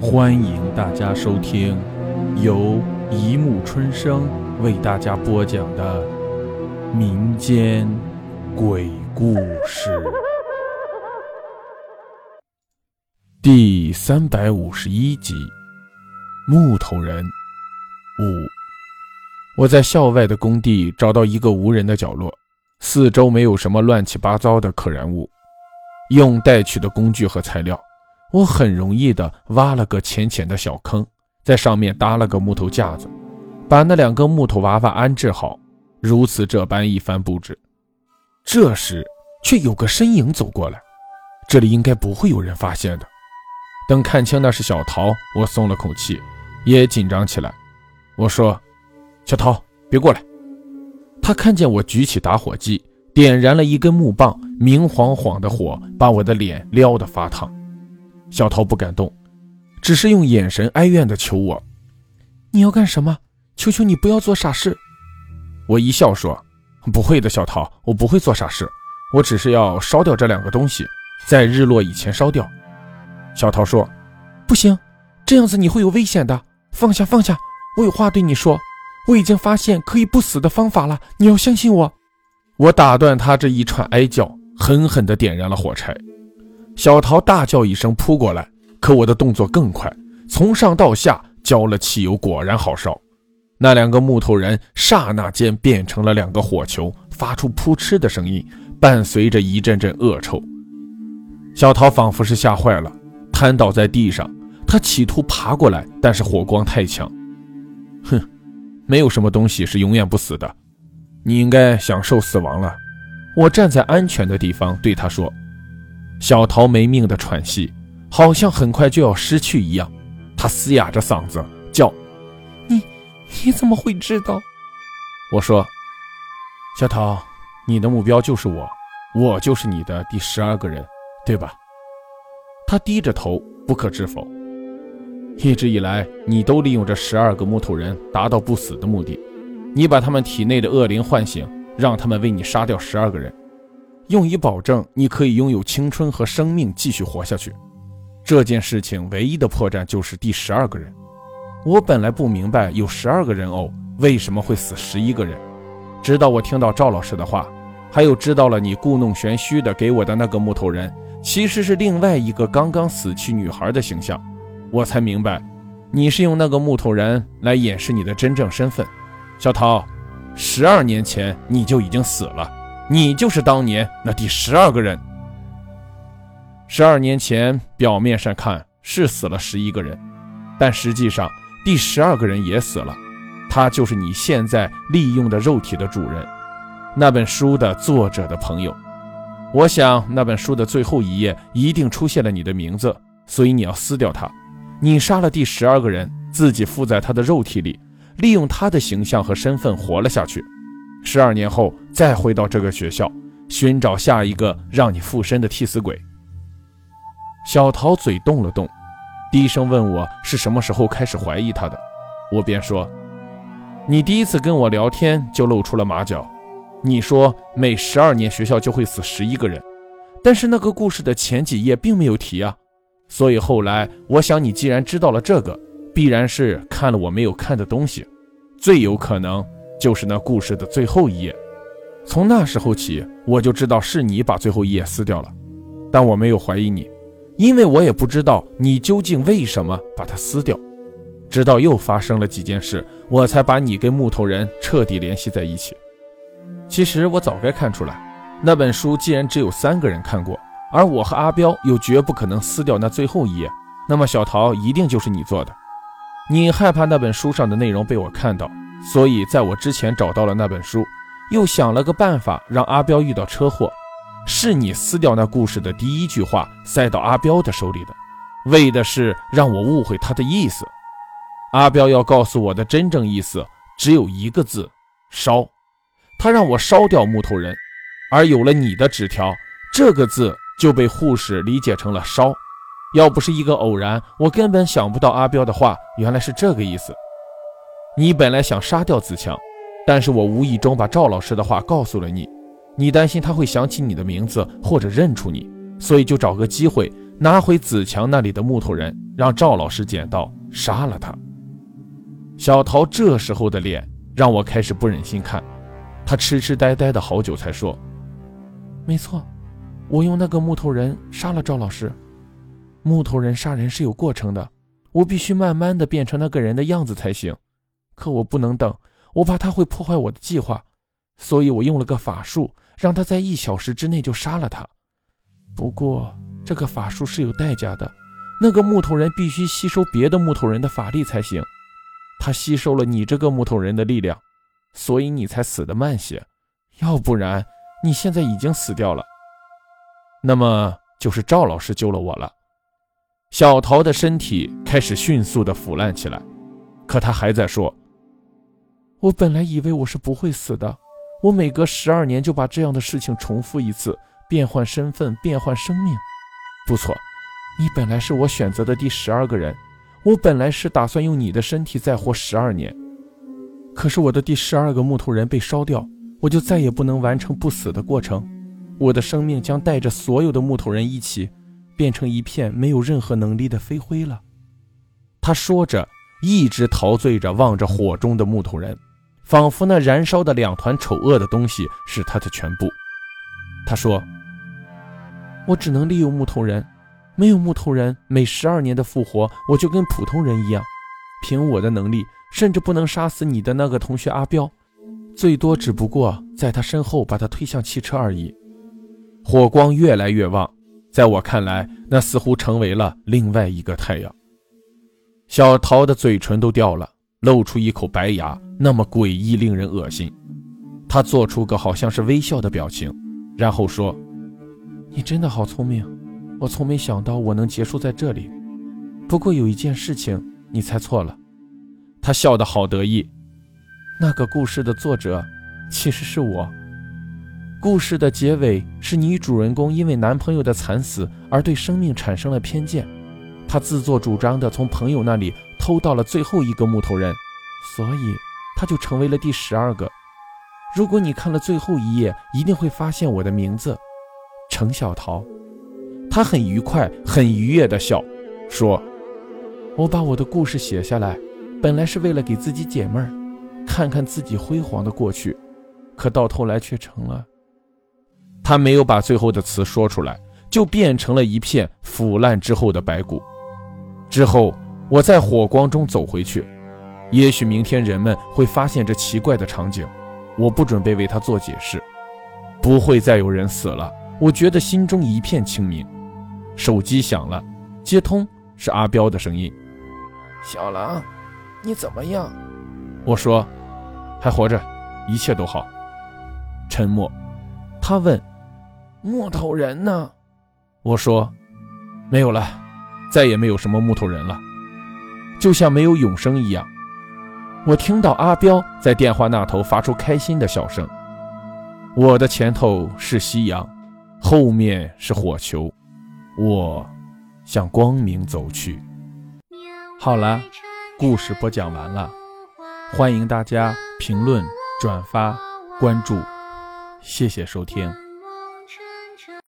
欢迎大家收听由一木春生为大家播讲的民间鬼故事第三百五十一集《木头人五》。我在校外的工地找到一个无人的角落，四周没有什么乱七八糟的可燃物，用带去的工具和材料。我很容易的挖了个浅浅的小坑，在上面搭了个木头架子，把那两个木头娃娃安置好，如此这般一番布置。这时，却有个身影走过来，这里应该不会有人发现的。等看清那是小桃，我松了口气，也紧张起来。我说：“小桃，别过来。”他看见我举起打火机，点燃了一根木棒，明晃晃的火把我的脸撩得发烫。小桃不敢动，只是用眼神哀怨地求我：“你要干什么？求求你不要做傻事。”我一笑说：“不会的，小桃，我不会做傻事，我只是要烧掉这两个东西，在日落以前烧掉。”小桃说：“不行，这样子你会有危险的。放下，放下，我有话对你说。我已经发现可以不死的方法了，你要相信我。”我打断他这一串哀叫，狠狠地点燃了火柴。小桃大叫一声扑过来，可我的动作更快，从上到下浇了汽油，果然好烧。那两个木头人刹那间变成了两个火球，发出扑哧的声音，伴随着一阵阵恶臭。小桃仿佛是吓坏了，瘫倒在地上。他企图爬过来，但是火光太强。哼，没有什么东西是永远不死的，你应该享受死亡了。我站在安全的地方对他说。小桃没命的喘息，好像很快就要失去一样。她嘶哑着嗓子叫：“你，你怎么会知道？”我说：“小桃，你的目标就是我，我就是你的第十二个人，对吧？”她低着头，不可置否。一直以来，你都利用这十二个木头人达到不死的目的。你把他们体内的恶灵唤醒，让他们为你杀掉十二个人。用以保证你可以拥有青春和生命继续活下去。这件事情唯一的破绽就是第十二个人。我本来不明白有十二个人偶为什么会死十一个人，直到我听到赵老师的话，还有知道了你故弄玄虚的给我的那个木头人其实是另外一个刚刚死去女孩的形象，我才明白你是用那个木头人来掩饰你的真正身份。小桃，十二年前你就已经死了。你就是当年那第十二个人。十二年前，表面上看是死了十一个人，但实际上第十二个人也死了。他就是你现在利用的肉体的主人，那本书的作者的朋友。我想那本书的最后一页一定出现了你的名字，所以你要撕掉它。你杀了第十二个人，自己附在他的肉体里，利用他的形象和身份活了下去。十二年后再回到这个学校，寻找下一个让你附身的替死鬼。小桃嘴动了动，低声问我是什么时候开始怀疑他的。我便说：“你第一次跟我聊天就露出了马脚，你说每十二年学校就会死十一个人，但是那个故事的前几页并没有提啊。所以后来我想，你既然知道了这个，必然是看了我没有看的东西，最有可能。”就是那故事的最后一页，从那时候起，我就知道是你把最后一页撕掉了，但我没有怀疑你，因为我也不知道你究竟为什么把它撕掉。直到又发生了几件事，我才把你跟木头人彻底联系在一起。其实我早该看出来，那本书既然只有三个人看过，而我和阿彪又绝不可能撕掉那最后一页，那么小桃一定就是你做的。你害怕那本书上的内容被我看到。所以，在我之前找到了那本书，又想了个办法让阿彪遇到车祸，是你撕掉那故事的第一句话塞到阿彪的手里的，为的是让我误会他的意思。阿彪要告诉我的真正意思只有一个字：烧。他让我烧掉木头人，而有了你的纸条，这个字就被护士理解成了烧。要不是一个偶然，我根本想不到阿彪的话原来是这个意思。你本来想杀掉子强，但是我无意中把赵老师的话告诉了你，你担心他会想起你的名字或者认出你，所以就找个机会拿回子强那里的木头人，让赵老师捡到，杀了他。小桃这时候的脸让我开始不忍心看，他痴痴呆呆的好久才说：“没错，我用那个木头人杀了赵老师。木头人杀人是有过程的，我必须慢慢的变成那个人的样子才行。可我不能等，我怕他会破坏我的计划，所以我用了个法术，让他在一小时之内就杀了他。不过这个法术是有代价的，那个木头人必须吸收别的木头人的法力才行。”他吸收了你这个木头人的力量，所以你才死得慢些，要不然你现在已经死掉了。那么就是赵老师救了我了。小桃的身体开始迅速的腐烂起来，可他还在说：“我本来以为我是不会死的，我每隔十二年就把这样的事情重复一次，变换身份，变换生命。不错，你本来是我选择的第十二个人。”我本来是打算用你的身体再活十二年，可是我的第十二个木头人被烧掉，我就再也不能完成不死的过程，我的生命将带着所有的木头人一起，变成一片没有任何能力的飞灰了。他说着，一直陶醉着望着火中的木头人，仿佛那燃烧的两团丑恶的东西是他的全部。他说：“我只能利用木头人。”没有木头人，每十二年的复活，我就跟普通人一样。凭我的能力，甚至不能杀死你的那个同学阿彪，最多只不过在他身后把他推向汽车而已。火光越来越旺，在我看来，那似乎成为了另外一个太阳。小桃的嘴唇都掉了，露出一口白牙，那么诡异，令人恶心。他做出个好像是微笑的表情，然后说：“你真的好聪明。”我从没想到我能结束在这里，不过有一件事情你猜错了。他笑得好得意。那个故事的作者其实是我。故事的结尾是女主人公因为男朋友的惨死而对生命产生了偏见，她自作主张地从朋友那里偷到了最后一个木头人，所以他就成为了第十二个。如果你看了最后一页，一定会发现我的名字，程小桃。他很愉快、很愉悦地笑，说：“我把我的故事写下来，本来是为了给自己解闷儿，看看自己辉煌的过去，可到头来却成了……”他没有把最后的词说出来，就变成了一片腐烂之后的白骨。之后，我在火光中走回去，也许明天人们会发现这奇怪的场景，我不准备为他做解释。不会再有人死了，我觉得心中一片清明。手机响了，接通是阿彪的声音。小狼，你怎么样？我说，还活着，一切都好。沉默。他问，木头人呢？我说，没有了，再也没有什么木头人了，就像没有永生一样。我听到阿彪在电话那头发出开心的笑声。我的前头是夕阳，后面是火球。我向光明走去。好了，故事播讲完了，欢迎大家评论、转发、关注，谢谢收听。